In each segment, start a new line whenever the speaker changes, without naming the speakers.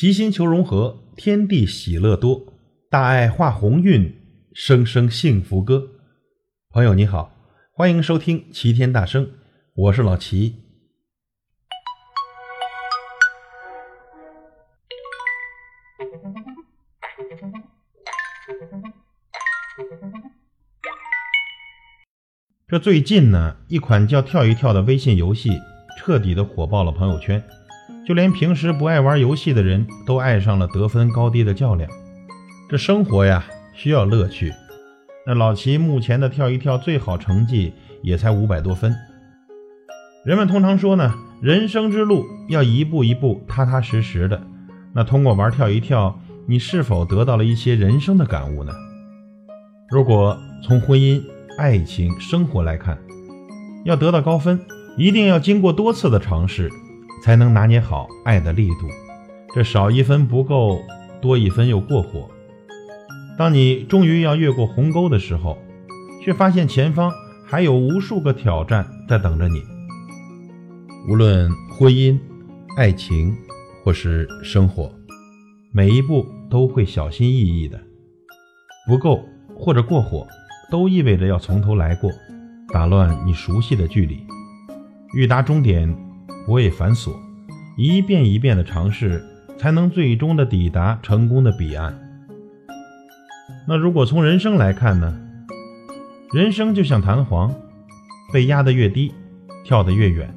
齐心求融合，天地喜乐多，大爱化鸿运，声声幸福歌。朋友你好，欢迎收听齐天大圣，我是老齐。这最近呢，一款叫“跳一跳”的微信游戏彻底的火爆了朋友圈。就连平时不爱玩游戏的人都爱上了得分高低的较量。这生活呀，需要乐趣。那老齐目前的跳一跳最好成绩也才五百多分。人们通常说呢，人生之路要一步一步踏踏实实的。那通过玩跳一跳，你是否得到了一些人生的感悟呢？如果从婚姻、爱情、生活来看，要得到高分，一定要经过多次的尝试。才能拿捏好爱的力度，这少一分不够，多一分又过火。当你终于要越过鸿沟的时候，却发现前方还有无数个挑战在等着你。无论婚姻、爱情或是生活，每一步都会小心翼翼的。不够或者过火，都意味着要从头来过，打乱你熟悉的距离。欲达终点。不畏繁琐，一遍一遍的尝试，才能最终的抵达成功的彼岸。那如果从人生来看呢？人生就像弹簧，被压得越低，跳得越远。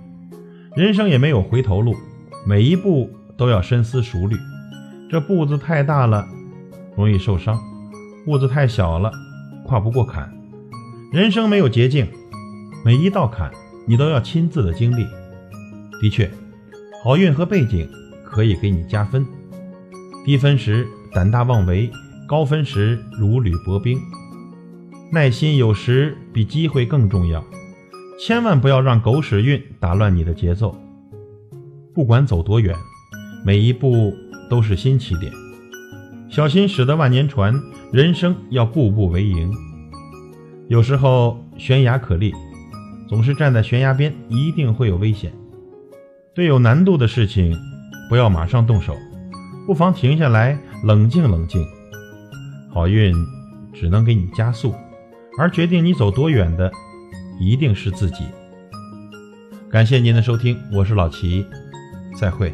人生也没有回头路，每一步都要深思熟虑。这步子太大了，容易受伤；步子太小了，跨不过坎。人生没有捷径，每一道坎你都要亲自的经历。的确，好运和背景可以给你加分。低分时胆大妄为，高分时如履薄冰。耐心有时比机会更重要，千万不要让狗屎运打乱你的节奏。不管走多远，每一步都是新起点。小心驶得万年船，人生要步步为营。有时候悬崖可立，总是站在悬崖边，一定会有危险。对有难度的事情，不要马上动手，不妨停下来冷静冷静。好运只能给你加速，而决定你走多远的，一定是自己。感谢您的收听，我是老齐，再会。